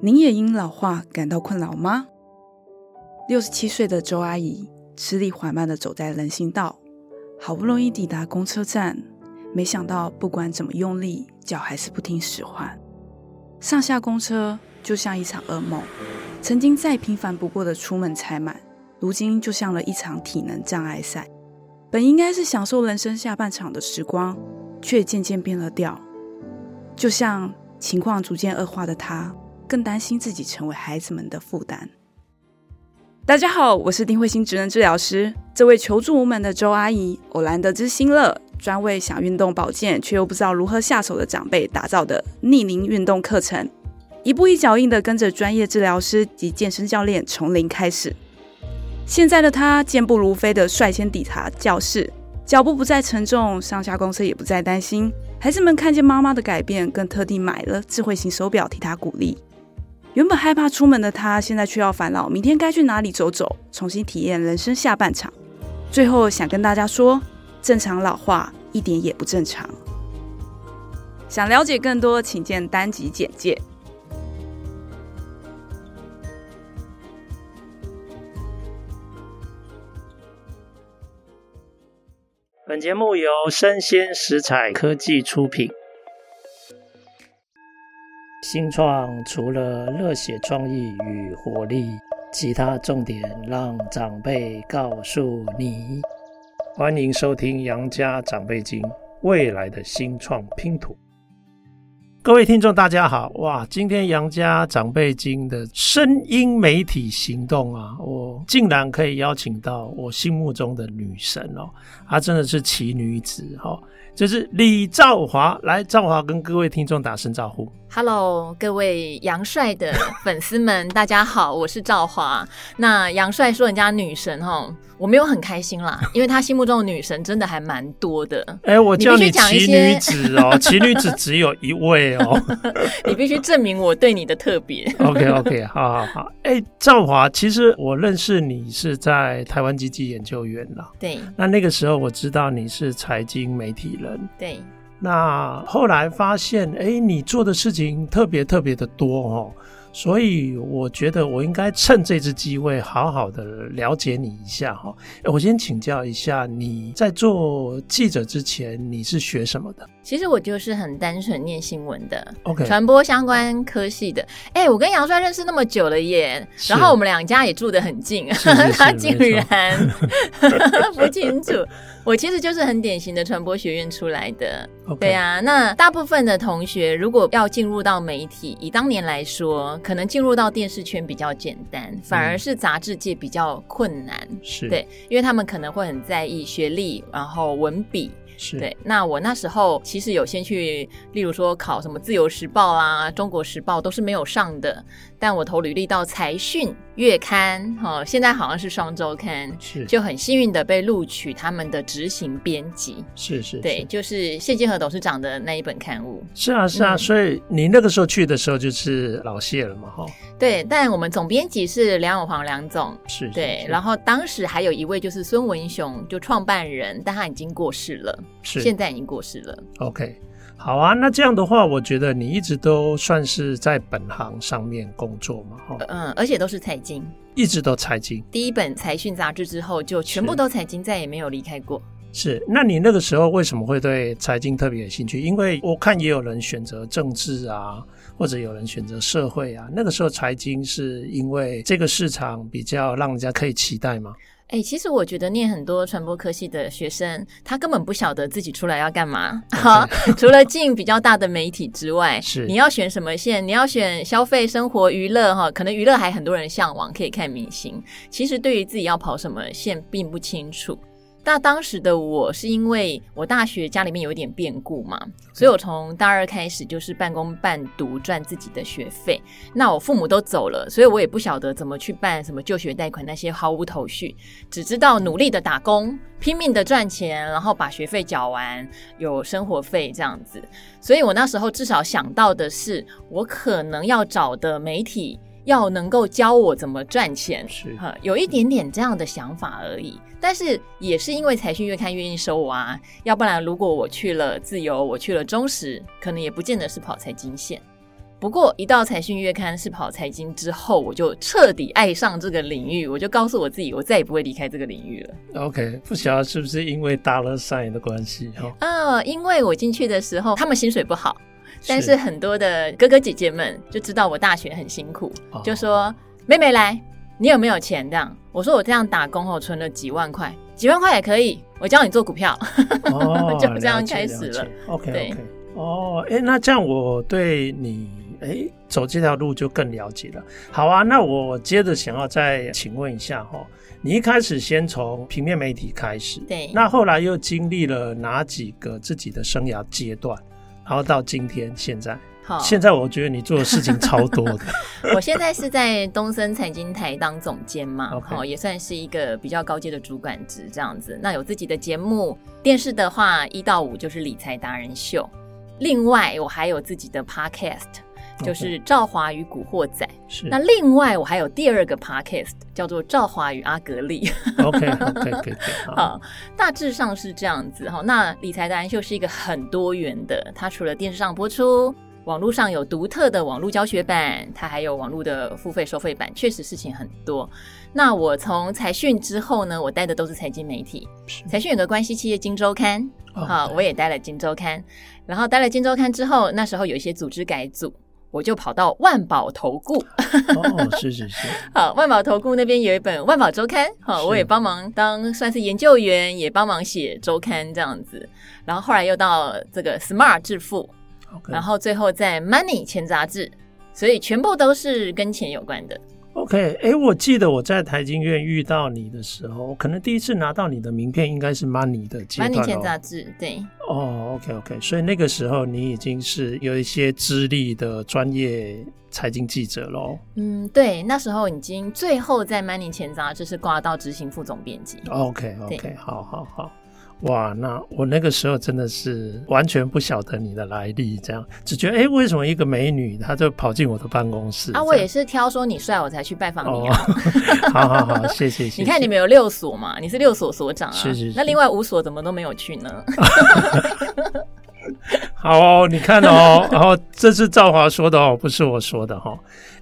您也因老化感到困扰吗？六十七岁的周阿姨吃力缓慢地走在人行道，好不容易抵达公车站，没想到不管怎么用力，脚还是不听使唤。上下公车就像一场噩梦，曾经再平凡不过的出门采买，如今就像了一场体能障碍赛。本应该是享受人生下半场的时光，却渐渐变了调。就像情况逐渐恶化的她。更担心自己成为孩子们的负担。大家好，我是丁慧欣职能治疗师。这位求助无门的周阿姨，偶然得知新乐专为想运动保健却又不知道如何下手的长辈打造的逆龄运动课程，一步一脚印的跟着专业治疗师及健身教练从零开始。现在的她健步如飞的率先抵达教室，脚步不再沉重，上下公车也不再担心。孩子们看见妈妈的改变，更特地买了智慧型手表替她鼓励。原本害怕出门的他，现在却要烦恼明天该去哪里走走，重新体验人生下半场。最后想跟大家说，正常老化一点也不正常。想了解更多，请见单集简介。本节目由生鲜食材科技出品。新创除了热血创意与活力，其他重点让长辈告诉你。欢迎收听《杨家长辈经》，未来的新创拼图。各位听众，大家好！哇，今天杨家长辈经的声音媒体行动啊，我竟然可以邀请到我心目中的女神哦，她真的是奇女子哦，就是李兆华。来，兆华跟各位听众打声招呼。Hello，各位杨帅的粉丝们，大家好，我是赵华。那杨帅说人家女神哈。我没有很开心啦，因为他心目中的女神真的还蛮多的。哎、欸，我叫你奇女子哦，奇女子只有一位哦。你必须证明我对你的特别。OK OK，好好好。哎、欸，兆华，其实我认识你是在台湾经济研究院啦。对。那那个时候我知道你是财经媒体人。对。那后来发现，哎、你做的事情特别特别的多哦。所以我觉得我应该趁这次机会好好的了解你一下哈。我先请教一下，你在做记者之前你是学什么的？其实我就是很单纯念新闻的，OK，传播相关科系的。哎、欸，我跟杨帅认识那么久了耶，然后我们两家也住得很近，是是是 他竟然 不清楚。我其实就是很典型的传播学院出来的，okay. 对啊。那大部分的同学如果要进入到媒体，以当年来说，可能进入到电视圈比较简单，反而是杂志界比较困难，是、嗯、对，因为他们可能会很在意学历，然后文笔。是对，那我那时候其实有先去，例如说考什么《自由时报》啊，《中国时报》都是没有上的。但我投履历到财讯月刊，哈、哦，现在好像是双周刊，是就很幸运的被录取他们的执行编辑。是是，是，对，就是谢金河董事长的那一本刊物。是啊是啊、嗯，所以你那个时候去的时候就是老谢了嘛，哈。对，但我们总编辑是梁永煌梁总，是，是，是，对，然后当时还有一位就是孙文雄，就创办人，但他已经过世了。是，现在已经过世了。OK，好啊，那这样的话，我觉得你一直都算是在本行上面工作嘛，哈。嗯，而且都是财经，一直都财经。第一本财讯杂志之后，就全部都财经，再也没有离开过。是，那你那个时候为什么会对财经特别有兴趣？因为我看也有人选择政治啊，或者有人选择社会啊。那个时候财经是因为这个市场比较让人家可以期待吗？哎、欸，其实我觉得念很多传播科系的学生，他根本不晓得自己出来要干嘛。哈、除了进比较大的媒体之外，是你要选什么线？你要选消费、生活、娱乐哈？可能娱乐还很多人向往，可以看明星。其实对于自己要跑什么线，并不清楚。那当时的我是因为我大学家里面有一点变故嘛，所以我从大二开始就是半工半读赚自己的学费。那我父母都走了，所以我也不晓得怎么去办什么就学贷款那些毫无头绪，只知道努力的打工，拼命的赚钱，然后把学费缴完，有生活费这样子。所以我那时候至少想到的是，我可能要找的媒体。要能够教我怎么赚钱，是哈，有一点点这样的想法而已。但是也是因为财讯月刊愿意收我啊，要不然如果我去了自由，我去了中实，可能也不见得是跑财经线。不过一到财讯月刊是跑财经之后，我就彻底爱上这个领域，我就告诉我自己，我再也不会离开这个领域了。OK，不晓得是不是因为 dollar sign 的关系哈？啊，因为我进去的时候，他们薪水不好，但是很多的哥哥姐姐们就知道我大学很辛苦，哦、就说妹妹来，你有没有钱？这样，我说我这样打工后存了几万块，几万块也可以，我教你做股票，哦、就这样开始了。了 OK，对 OK，哦，哎，那这样我对你。哎，走这条路就更了解了。好啊，那我接着想要再请问一下哈，你一开始先从平面媒体开始，对，那后来又经历了哪几个自己的生涯阶段，然后到今天现在，好，现在我觉得你做的事情超多的。我现在是在东森财经台当总监嘛，好 Okay，也算是一个比较高阶的主管职这样子。那有自己的节目，电视的话一到五就是理财达人秀，另外我还有自己的 podcast。就是赵华与古惑仔。是。那另外我还有第二个 podcast 叫做赵华与阿格力。OK OK OK 好，大致上是这样子哈。那理财达人秀是一个很多元的，它除了电视上播出，网络上有独特的网络教学版，它还有网络的付费收费版，确实事情很多。那我从财讯之后呢，我带的都是财经媒体。财讯有个关系企业金周刊，好.我也带了金周刊。然后带了金周刊之后，那时候有一些组织改组。我就跑到万宝投顾，哦，是是是，好，万宝投顾那边有一本《万宝周刊》，好，我也帮忙当算是研究员，也帮忙写周刊这样子。然后后来又到这个 Smart 致富.然后最后在 Money 钱杂志，所以全部都是跟钱有关的。OK，哎、欸，我记得我在台经院遇到你的时候，可能第一次拿到你的名片应该是 Money 的阶段 Money 钱杂志，对。哦、oh,，OK OK，所以那个时候你已经是有一些资历的专业财经记者喽。嗯，对，那时候已经最后在 Money 钱杂志是挂到执行副总编辑。OK OK，好好好。哇，那我那个时候真的是完全不晓得你的来历，这样只觉得哎、欸，为什么一个美女她就跑进我的办公室？啊，我也是挑说你帅，我才去拜访你啊。哦、好好好，谢谢谢谢。你看你们有六所嘛？你是六所所长啊？是是是。那另外五所怎么都没有去呢？好哦，你看哦，然后这是赵华说的哦，不是我说的哈、哦。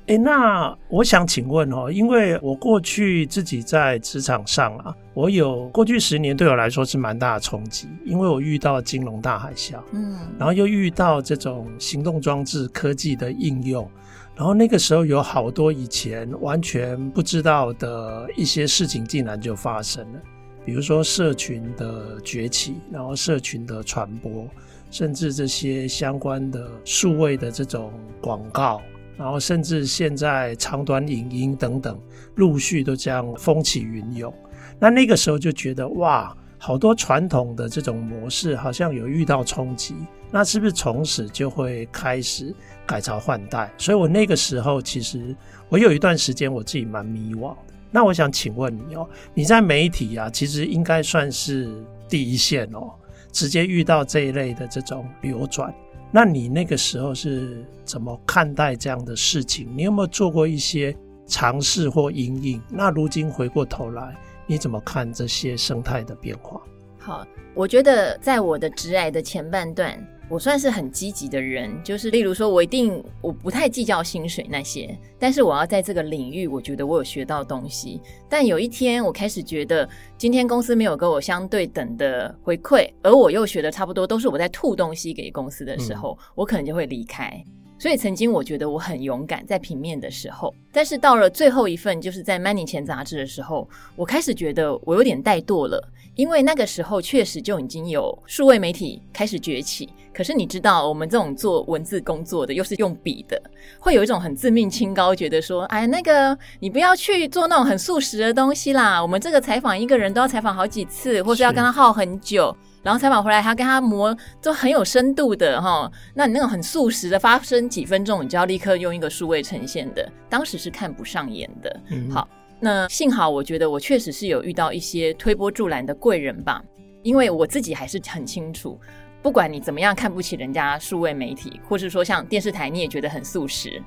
哎，那我想请问哦，因为我过去自己在职场上啊，我有过去十年对我来说是蛮大的冲击，因为我遇到金融大海啸，嗯，然后又遇到这种行动装置科技的应用，然后那个时候有好多以前完全不知道的一些事情竟然就发生了，比如说社群的崛起，然后社群的传播，甚至这些相关的数位的这种广告。然后甚至现在长短影音等等，陆续都这样风起云涌。那那个时候就觉得哇，好多传统的这种模式好像有遇到冲击。那是不是从此就会开始改朝换代？所以我那个时候其实我有一段时间我自己蛮迷惘的。那我想请问你哦，你在媒体啊，其实应该算是第一线哦，直接遇到这一类的这种流转。那你那个时候是怎么看待这样的事情？你有没有做过一些尝试或阴影？那如今回过头来，你怎么看这些生态的变化？好，我觉得在我的直癌的前半段。我算是很积极的人，就是例如说，我一定我不太计较薪水那些，但是我要在这个领域，我觉得我有学到东西。但有一天，我开始觉得今天公司没有给我相对等的回馈，而我又学的差不多都是我在吐东西给公司的时候，嗯、我可能就会离开。所以曾经我觉得我很勇敢，在平面的时候，但是到了最后一份，就是在《Money 前杂志》的时候，我开始觉得我有点怠惰了，因为那个时候确实就已经有数位媒体开始崛起。可是你知道，我们这种做文字工作的，又是用笔的，会有一种很自命清高，觉得说，哎，那个你不要去做那种很速食的东西啦。我们这个采访一个人都要采访好几次，或是要跟他耗很久。然后采访回来，他跟他磨都很有深度的哈。那你那种很速食的，发生几分钟，你就要立刻用一个数位呈现的，当时是看不上眼的。嗯、好，那幸好我觉得我确实是有遇到一些推波助澜的贵人吧，因为我自己还是很清楚。不管你怎么样看不起人家数位媒体，或是说像电视台，你也觉得很素食。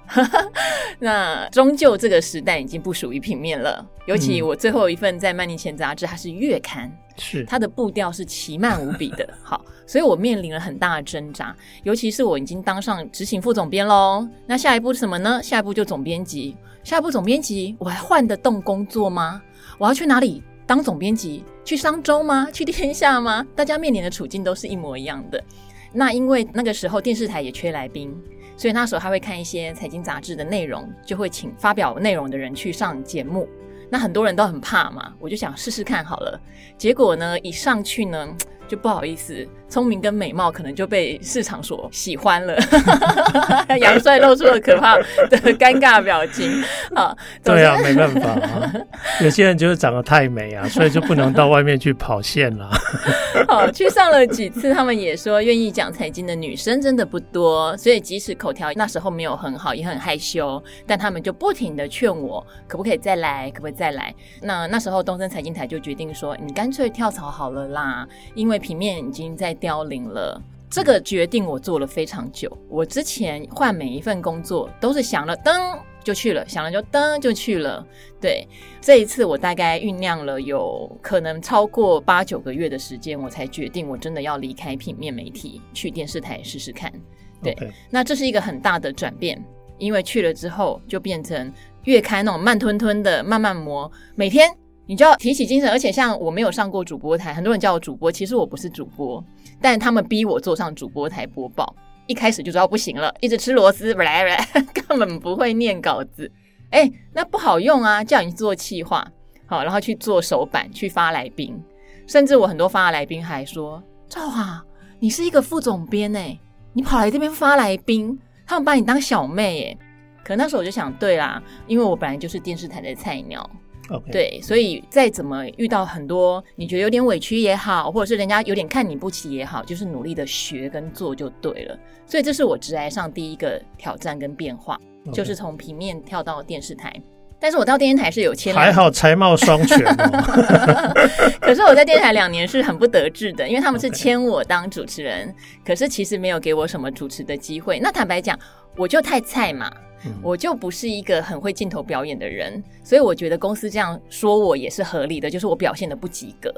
那终究这个时代已经不属于平面了。尤其我最后一份在《曼尼前》杂志，它是月刊，是它的步调是奇慢无比的。好，所以我面临了很大的挣扎。尤其是我已经当上执行副总编喽，那下一步是什么呢？下一步就总编辑。下一步总编辑，我还换得动工作吗？我要去哪里？当总编辑去商周吗？去天下吗？大家面临的处境都是一模一样的。那因为那个时候电视台也缺来宾，所以那时候他会看一些财经杂志的内容，就会请发表内容的人去上节目。那很多人都很怕嘛，我就想试试看好了。结果呢，一上去呢，就不好意思。聪明跟美貌可能就被市场所喜欢了，杨帅露出了可怕的尴尬表情啊！对啊，没办法啊，有些人就是长得太美啊，所以就不能到外面去跑线了。好，去上了几次，他们也说愿意讲财经的女生真的不多，所以即使口条那时候没有很好，也很害羞，但他们就不停的劝我，可不可以再来，可不可以再来？那那时候东森财经台就决定说，你干脆跳槽好了啦，因为平面已经在。凋零了，这个决定我做了非常久。我之前换每一份工作都是想了噔就去了，想了就噔就去了。对，这一次我大概酝酿了有可能超过八九个月的时间，我才决定我真的要离开平面媒体，去电视台试试看。对.那这是一个很大的转变，因为去了之后就变成月刊那种慢吞吞的慢慢磨，每天你就要提起精神，而且像我没有上过主播台，很多人叫我主播，其实我不是主播。但他们逼我坐上主播台播报，一开始就知道不行了，一直吃螺丝，根本不会念稿子。哎、那不好用啊！叫你做企划，好，然后去做手板，去发来宾，甚至我很多发来宾还说：“赵华，你是一个副总编哎，你跑来这边发来宾，他们把你当小妹哎。”可那时候我就想，对啦，因为我本来就是电视台的菜鸟。对，所以再怎么遇到很多你觉得有点委屈也好，或者是人家有点看你不起也好，就是努力的学跟做就对了。所以这是我职涯上第一个挑战跟变化.就是从平面跳到电视台。但是我到电视台是有签，还好才貌双全哦。可是我在电视台两年是很不得志的，因为他们是签我当主持人.可是其实没有给我什么主持的机会。那坦白讲，我就太菜嘛。我就不是一个很会镜头表演的人，所以我觉得公司这样说我也是合理的，就是我表现的不及格。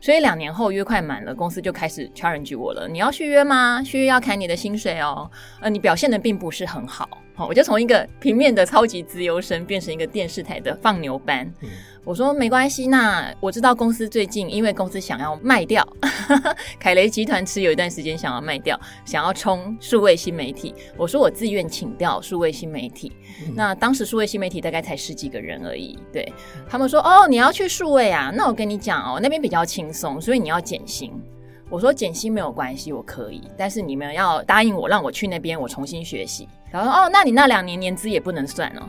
所以两年后约快满了，公司就开始 challenge 我了。你要续约吗？续约要砍你的薪水哦。呃，你表现的并不是很好。好，我就从一个平面的超级资优生变成一个电视台的放牛班。嗯我说没关系，那我知道公司最近因为公司想要卖掉，凯雷集团持有一段时间想要卖掉，想要冲数位新媒体。我说我自愿请调数位新媒体。嗯、那当时数位新媒体大概才十几个人而已。对，他们说哦，你要去数位啊？那我跟你讲哦，那边比较轻松，所以你要减薪。我说减薪没有关系，我可以，但是你们要答应我，让我去那边，我重新学习。然后说哦，那你那两年年资也不能算哦。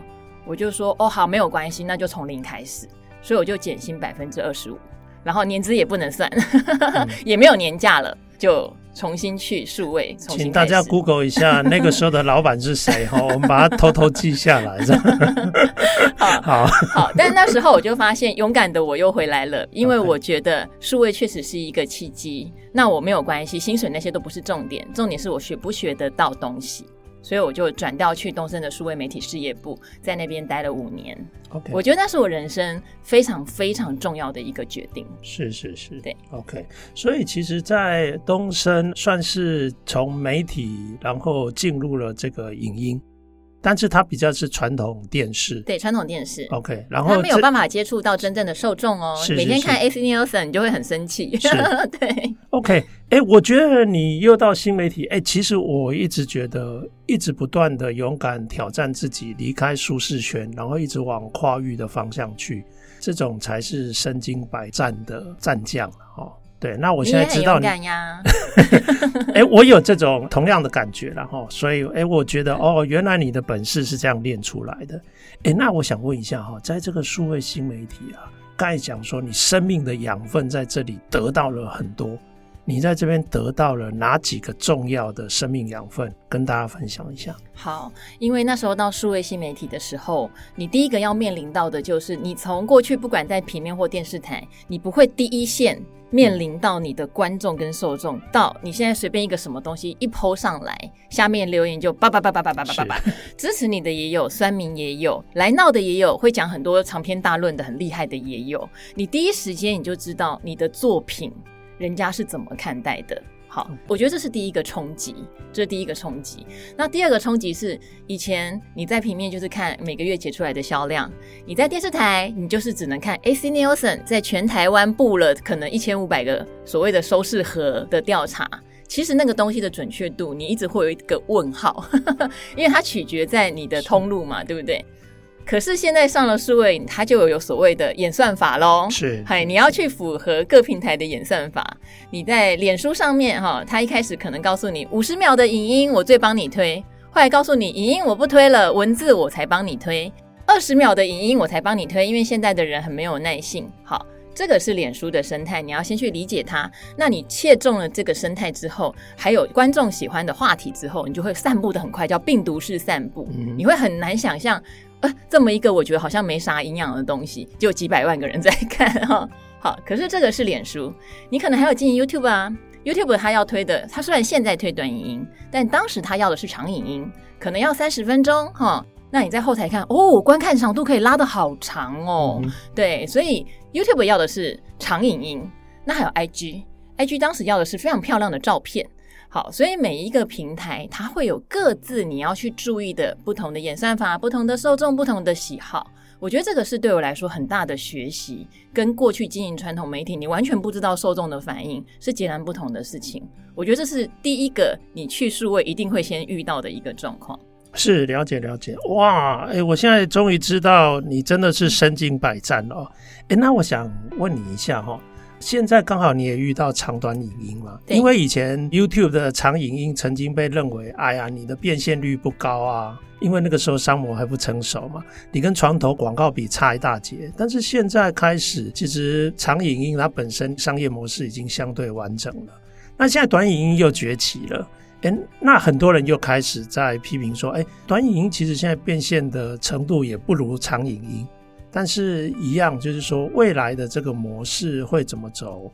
我就说哦，好，没有关系，那就从零开始。所以我就减薪百分之二十五，然后年资也不能算，嗯、也没有年假了，就重新去数位。请大家 Google 一下那个时候的老板是谁 哈，我们把它偷偷记下来。好 好好，但是那时候我就发现，勇敢的我又回来了，因为我觉得数位确实是一个契机。那我没有关系，薪水那些都不是重点，重点是我学不学得到东西。所以我就转调去东森的数位媒体事业部，在那边待了五年。OK，我觉得那是我人生非常非常重要的一个决定。是是是，对。OK，所以其实，在东森算是从媒体，然后进入了这个影音。但是它比较是传统电视，对传统电视，OK，然后它没有办法接触到真正的受众哦。是是是，每天看 AC Nielsen 你就会很生气，是。对，OK，哎、欸，我觉得你又到新媒体，哎、欸，其实我一直觉得，一直不断的勇敢挑战自己，离开舒适圈，然后一直往跨域的方向去，这种才是身经百战的战将哦。对，那我现在知道你，哎、欸，我有这种同样的感觉了哈，所以哎、欸，我觉得哦，原来你的本事是这样练出来的。哎、欸，那我想问一下哈，在这个数位新媒体啊，刚才讲说你生命的养分在这里得到了很多，你在这边得到了哪几个重要的生命养分，跟大家分享一下。好，因为那时候到数位新媒体的时候，你第一个要面临到的就是，你从过去不管在平面或电视台，你不会第一线面临到你的观众跟受众，到你现在随便一个什么东西一 po 上来，下面留言就叭叭叭叭叭叭叭叭叭，支持你的也有，酸民也有，来闹的也有，会讲很多长篇大论的很厉害的也有，你第一时间你就知道你的作品。人家是怎么看待的？好，我觉得这是第一个冲击，这是第一个冲击。那第二个冲击是，以前你在平面就是看每个月结出来的销量，你在电视台你就是只能看 AC Nielsen 在全台湾布了可能一千五百个所谓的收视盒的调查，其实那个东西的准确度你一直会有一个问号，因为它取决在你的通路嘛，对不对？可是现在上了数位，它就有所谓的演算法喽。是，嗨，你要去符合各平台的演算法。你在脸书上面哈，它一开始可能告诉你五十秒的影音我最帮你推，后来告诉你影音我不推了，文字我才帮你推。二十秒的影音我才帮你推，因为现在的人很没有耐性。好，这个是脸书的生态，你要先去理解它。那你切中了这个生态之后，还有观众喜欢的话题之后，你就会散布的很快，叫病毒式散布。嗯、你会很难想象。呃，这么一个我觉得好像没啥营养的东西，就几百万个人在看哈。好，可是这个是脸书，你可能还有经营 YouTube 啊。YouTube 它要推的，它虽然现在推短影音，但当时它要的是长影音，可能要三十分钟哈。那你在后台看，哦，观看长度可以拉的好长哦。嗯、对，所以 YouTube 要的是长影音。那还有 IG，IG 当时要的是非常漂亮的照片。好，所以每一个平台它会有各自你要去注意的不同的演算法、不同的受众、不同的喜好。我觉得这个是对我来说很大的学习，跟过去经营传统媒体你完全不知道受众的反应是截然不同的事情。我觉得这是第一个你去数位一定会先遇到的一个状况。是，了解了解，哇，哎，我现在终于知道你真的是身经百战了。哎，那我想问你一下哈。现在刚好你也遇到长短影音嘛？因为以前 YouTube 的长影音曾经被认为，哎呀，你的变现率不高啊，因为那个时候商模还不成熟嘛，你跟床头广告比差一大截。但是现在开始，其实长影音它本身商业模式已经相对完整了。那现在短影音又崛起了，诶，那很多人又开始在批评说，哎，短影音其实现在变现的程度也不如长影音。但是，一样就是说，未来的这个模式会怎么走？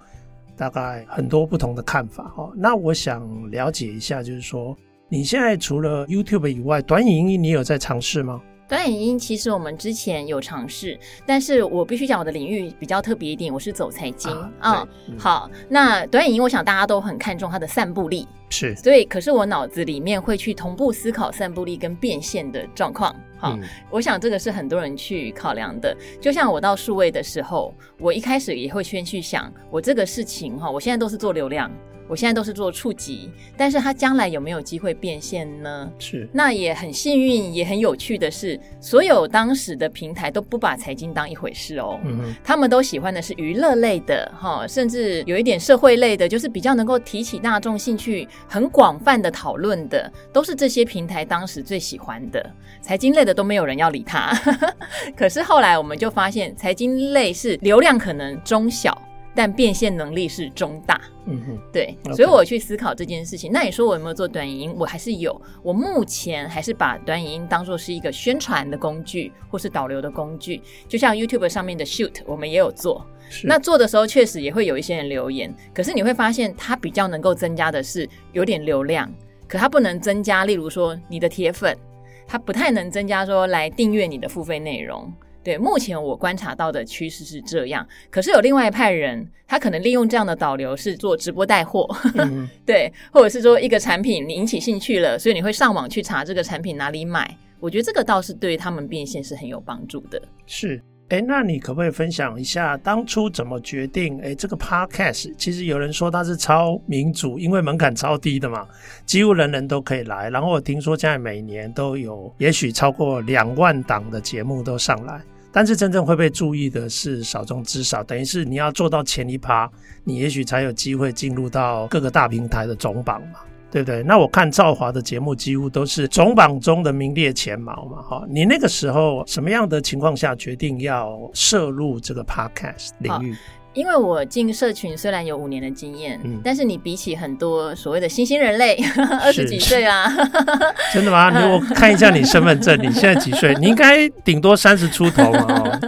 大概很多不同的看法哈。那我想了解一下，就是说，你现在除了 YouTube 以外，短影音你有在尝试吗？短影音其实我们之前有尝试，但是我必须讲我的领域比较特别一点，我是走财经啊。好，那短影音我想大家都很看重它的散布力，是，所以可是我脑子里面会去同步思考散布力跟变现的状况。好，嗯、我想这个是很多人去考量的。就像我到数位的时候，我一开始也会先去想，我这个事情哈，我现在都是做流量。我现在都是做触及，但是它将来有没有机会变现呢？是，那也很幸运，也很有趣的是，所有当时的平台都不把财经当一回事哦，嗯哼，他们都喜欢的是娱乐类的哈，甚至有一点社会类的，就是比较能够提起大众兴趣、很广泛的讨论的，都是这些平台当时最喜欢的。财经类的都没有人要理他，可是后来我们就发现，财经类是流量可能中小。但变现能力是中大，嗯哼，对，Okay. 所以我去思考这件事情。那你说我有没有做短影音？我还是有，我目前还是把短影音当做是一个宣传的工具，或是导流的工具。就像 YouTube 上面的 Shoot，我们也有做。那做的时候确实也会有一些人留言，可是你会发现它比较能够增加的是有点流量，可它不能增加，例如说你的铁粉，它不太能增加说来订阅你的付费内容。对，目前我观察到的趋势是这样。可是有另外一派人，他可能利用这样的导流是做直播带货，嗯、对，或者是说一个产品你引起兴趣了，所以你会上网去查这个产品哪里买。我觉得这个倒是对他们变现是很有帮助的。是，哎，那你可不可以分享一下当初怎么决定？哎，这个 Podcast 其实有人说它是超民主，因为门槛超低的嘛，几乎人人都可以来。然后我听说现在每年都有，也许超过两万档的节目都上来。但是真正会被注意的是少中之少，等于是你要做到前一趴，你也许才有机会进入到各个大平台的总榜嘛，对不对？那我看赵华的节目几乎都是总榜中的名列前茅嘛，哈。你那个时候什么样的情况下决定要涉入这个 podcast 领域？因为我进社群虽然有五年的经验，嗯，但是你比起很多所谓的新兴人类，二十几岁啊，真的吗？你我看一下你身份证，你现在几岁？你应该顶多三十出头嘛，哦。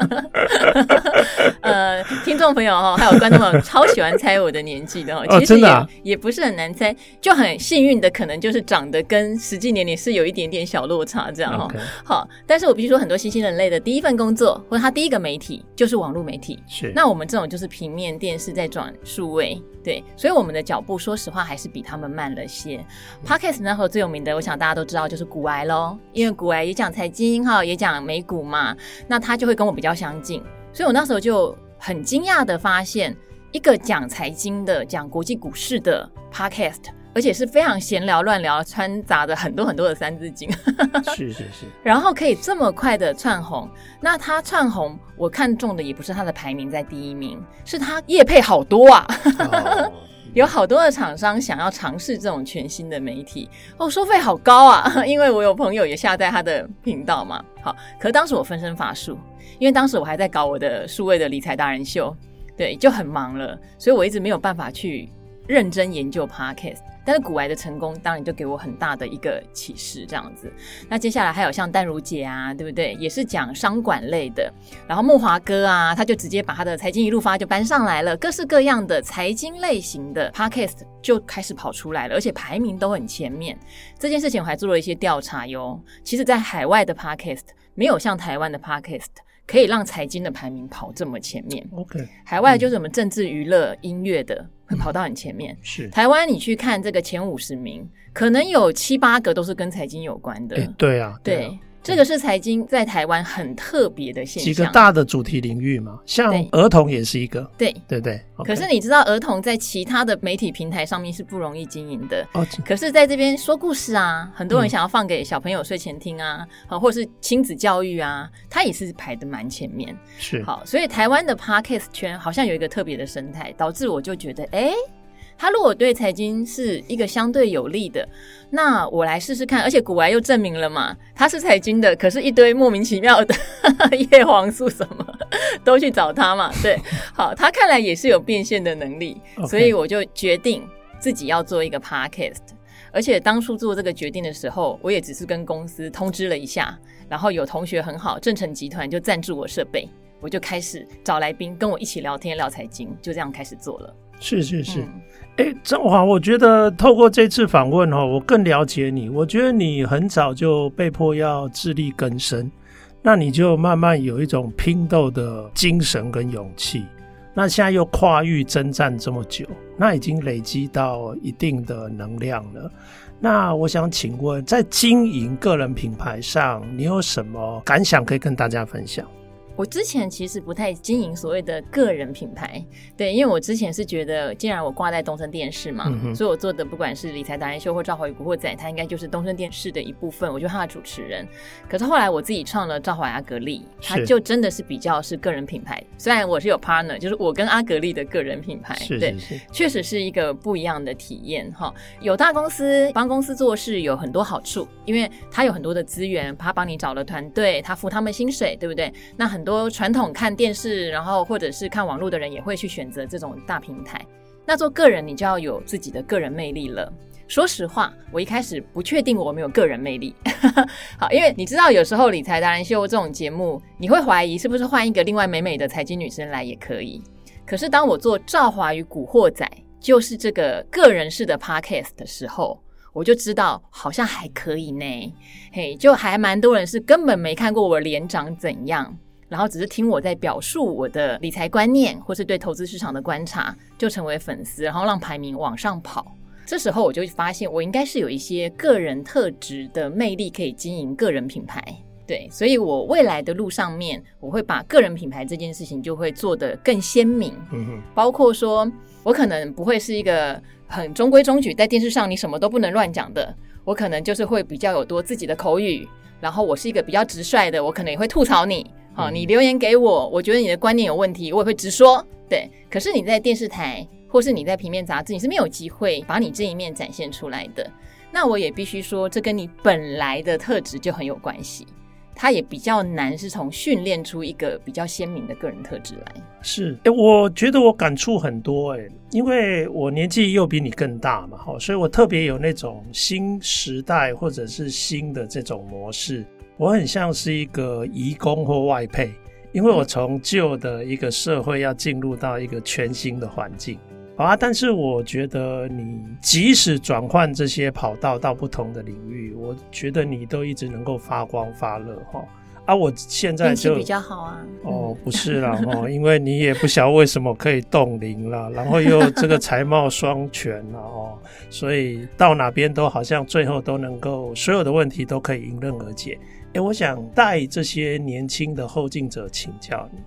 呃，听众朋友哈，还有观众朋友超喜欢猜我的年纪的哦，其实也、哦真的啊、也不是很难猜，就很幸运的可能就是长得跟实际年龄是有一点点小落差这样哈。好，但是我必须说，很多新兴人类的第一份工作或者他第一个媒体就是网络媒体，是那我们这种就是平面电视在转数位，对，所以我们的脚步说实话还是比他们慢了些。Podcast 那时候最有名的，我想大家都知道就是股癌喽，因为股癌也讲财经哈，也讲美股嘛，那他就会跟我比较相近，所以我那时候就很惊讶的发现，一个讲财经的、讲国际股市的 Podcast。而且是非常闲聊乱聊，穿杂着很多很多的三字经。是是是。然后可以这么快的窜红，那他窜红，我看中的也不是他的排名在第一名，是他业配好多啊。Oh. 有好多的厂商想要尝试这种全新的媒体，哦，收费好高啊！因为我有朋友也下载他的频道嘛。好，可是当时我分身乏术，因为当时我还在搞我的数位的理财达人秀，对，就很忙了，所以我一直没有办法去认真研究 Podcast。但是股癌的成功，当然就给我很大的一个启示，这样子。那接下来还有像淡如姐啊，对不对？也是讲商管类的。然后木华哥啊，他就直接把他的财经一路发就搬上来了，各式各样的财经类型的 podcast 就开始跑出来了，而且排名都很前面。这件事情我还做了一些调查哟。其实，在海外的 podcast 没有像台湾的 podcast 可以让财经的排名跑这么前面。OK，海外就是我们政治、娱乐、音乐的。会跑到很前面，是台湾。你去看这个前五十名，可能有七八个都是跟财经有关的。欸、对啊，对。对这个是财经在台湾很特别的现象，几个大的主题领域嘛，像儿童也是一个，对对对。可是你知道，儿童在其他的媒体平台上面是不容易经营的哦。可是在这边说故事啊，很多人想要放给小朋友睡前听啊，啊、嗯，或是亲子教育啊，它也是排的蛮前面。是好，所以台湾的 Podcast 圈好像有一个特别的生态，导致我就觉得，哎。他如果对财经是一个相对有利的，那我来试试看。而且古玩又证明了嘛，他是财经的，可是一堆莫名其妙的 叶黄素什么都去找他嘛。对，好，他看来也是有变现的能力 所以我就决定自己要做一个 podcast。而且当初做这个决定的时候，我也只是跟公司通知了一下，然后有同学很好，正成集团就赞助我设备，我就开始找来宾跟我一起聊天聊财经，就这样开始做了。是是是，哎、嗯，赵华，我觉得透过这次访问哦，我更了解你。我觉得你很早就被迫要自力更生，那你就慢慢有一种拼斗的精神跟勇气。那现在又跨域征战这么久，那已经累积到一定的能量了。那我想请问，在经营个人品牌上，你有什么感想可以跟大家分享？我之前其实不太经营所谓的个人品牌，对，因为我之前是觉得，既然我挂在东森电视嘛，嗯、所以我做的不管是理财达人秀或赵华与古惑仔，它应该就是东森电视的一部分，我就是他的主持人。可是后来我自己创了赵华阿格力，它就真的是比较是个人品牌。虽然我是有 partner，就是我跟阿格力的个人品牌，是是是对，确实是一个不一样的体验哈。有大公司帮公司做事有很多好处，因为他有很多的资源，他帮你找了团队，他付他们薪水，对不对？那很多。多传统看电视，然后或者是看网络的人也会去选择这种大平台。那做个人，你就要有自己的个人魅力了。说实话，我一开始不确定我没有个人魅力。好，因为你知道，有时候理财达人秀这种节目，你会怀疑是不是换一个另外美美的财经女生来也可以。可是当我做赵华与古惑仔，就是这个个人式的 podcast 的时候。我就知道好像还可以呢，嘿，就还蛮多人是根本没看过我脸长怎样，然后只是听我在表述我的理财观念或是对投资市场的观察，就成为粉丝，然后让排名往上跑。这时候我就发现，我应该是有一些个人特质的魅力可以经营个人品牌，对，所以我未来的路上面，我会把个人品牌这件事情就会做得更鲜明，嗯哼，包括说我可能不会是一个。很中规中矩，在电视上你什么都不能乱讲的。我可能就是会比较有多自己的口语，然后我是一个比较直率的，我可能也会吐槽你。好、嗯，你留言给我，我觉得你的观念有问题，我也会直说。对，可是你在电视台或是你在平面杂志，你是没有机会把你这一面展现出来的。那我也必须说，这跟你本来的特质就很有关系。它也比较难是从训练出一个比较鲜明的个人特质来。是，哎，我觉得我感触很多，哎，因为我年纪又比你更大嘛，好，所以我特别有那种新时代或者是新的这种模式，我很像是一个移工或外配，因为我从旧的一个社会要进入到一个全新的环境。好啊！但是我觉得你即使转换这些跑道到不同的领域，我觉得你都一直能够发光发热哈。啊，我现在就比较好啊。哦，不是啦哦，因为你也不晓得为什么可以冻龄了，然后又 这个才貌双全了哦，所以到哪边都好像最后都能够所有的问题都可以迎刃而解。诶，我想带这些年轻的后进者请教你。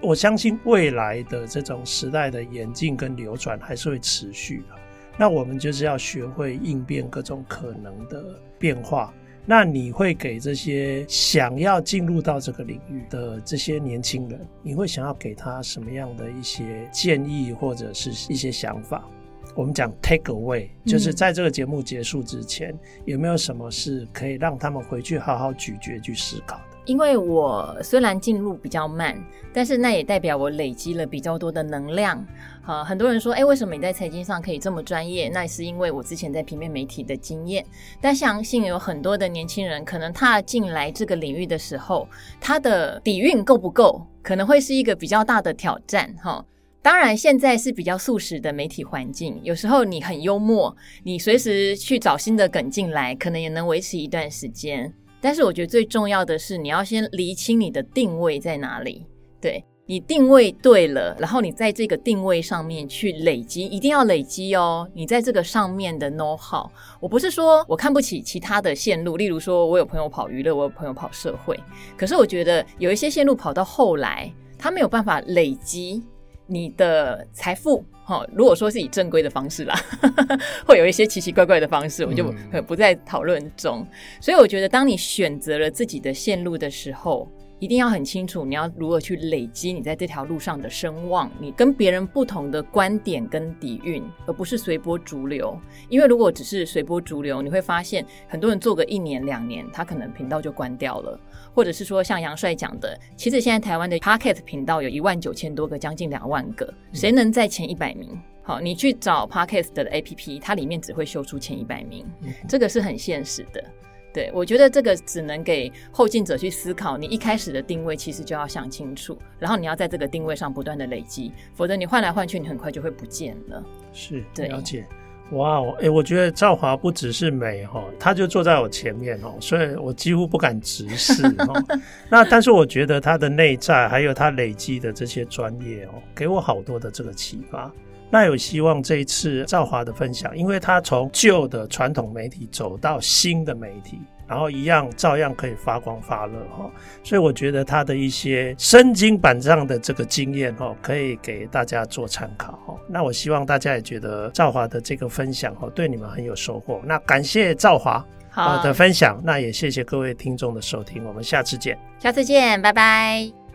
我相信未来的这种时代的演进跟流转还是会持续的。那我们就是要学会应变各种可能的变化。那你会给这些想要进入到这个领域的这些年轻人，你会想要给他什么样的一些建议或者是一些想法？我们讲 take away，就是在这个节目结束之前，嗯、有没有什么是可以让他们回去好好咀嚼、去思考的？因为我虽然进入比较慢，但是那也代表我累积了比较多的能量。好，很多人说，哎，为什么你在财经上可以这么专业？那是因为我之前在平面媒体的经验。但相信有很多的年轻人，可能踏进来这个领域的时候，他的底蕴够不够，可能会是一个比较大的挑战。哈，当然现在是比较速食的媒体环境，有时候你很幽默，你随时去找新的梗进来，可能也能维持一段时间。但是我觉得最重要的是，你要先厘清你的定位在哪里。对，你定位对了，然后你在这个定位上面去累积，一定要累积哦。你在这个上面的 know how，我不是说我看不起其他的线路，例如说我有朋友跑娱乐，我有朋友跑社会，可是我觉得有一些线路跑到后来，他没有办法累积你的财富。哦，如果说是以正规的方式啦，会有一些奇奇怪怪的方式，我就不在讨论中。所以我觉得，当你选择了自己的线路的时候，一定要很清楚你要如何去累积你在这条路上的声望，你跟别人不同的观点跟底蕴，而不是随波逐流。因为如果只是随波逐流，你会发现很多人做个一年两年，他可能频道就关掉了，或者是说像杨帅讲的，其实现在台湾的 Podcast 频道有一万九千多个，将近两万个，谁能在前一百名？好，你去找 Podcast 的 APP，它里面只会秀出前一百名，这个是很现实的。对，我觉得这个只能给后进者去思考。你一开始的定位其实就要想清楚，然后你要在这个定位上不断的累积，否则你换来换去，你很快就会不见了。是，对，了解。哇哦，哎，我觉得赵华不只是美哈，他就坐在我前面哦，所以我几乎不敢直视哦。那但是我觉得他的内在还有他累积的这些专业哦，给我好多的这个启发。那有希望这一次赵华的分享，因为他从旧的传统媒体走到新的媒体，然后一样照样可以发光发热哈，所以我觉得他的一些身经百战的这个经验哈，可以给大家做参考哈。那我希望大家也觉得赵华的这个分享哈，对你们很有收获。那感谢赵华好的分享，那也谢谢各位听众的收听，我们下次见，下次见，拜拜。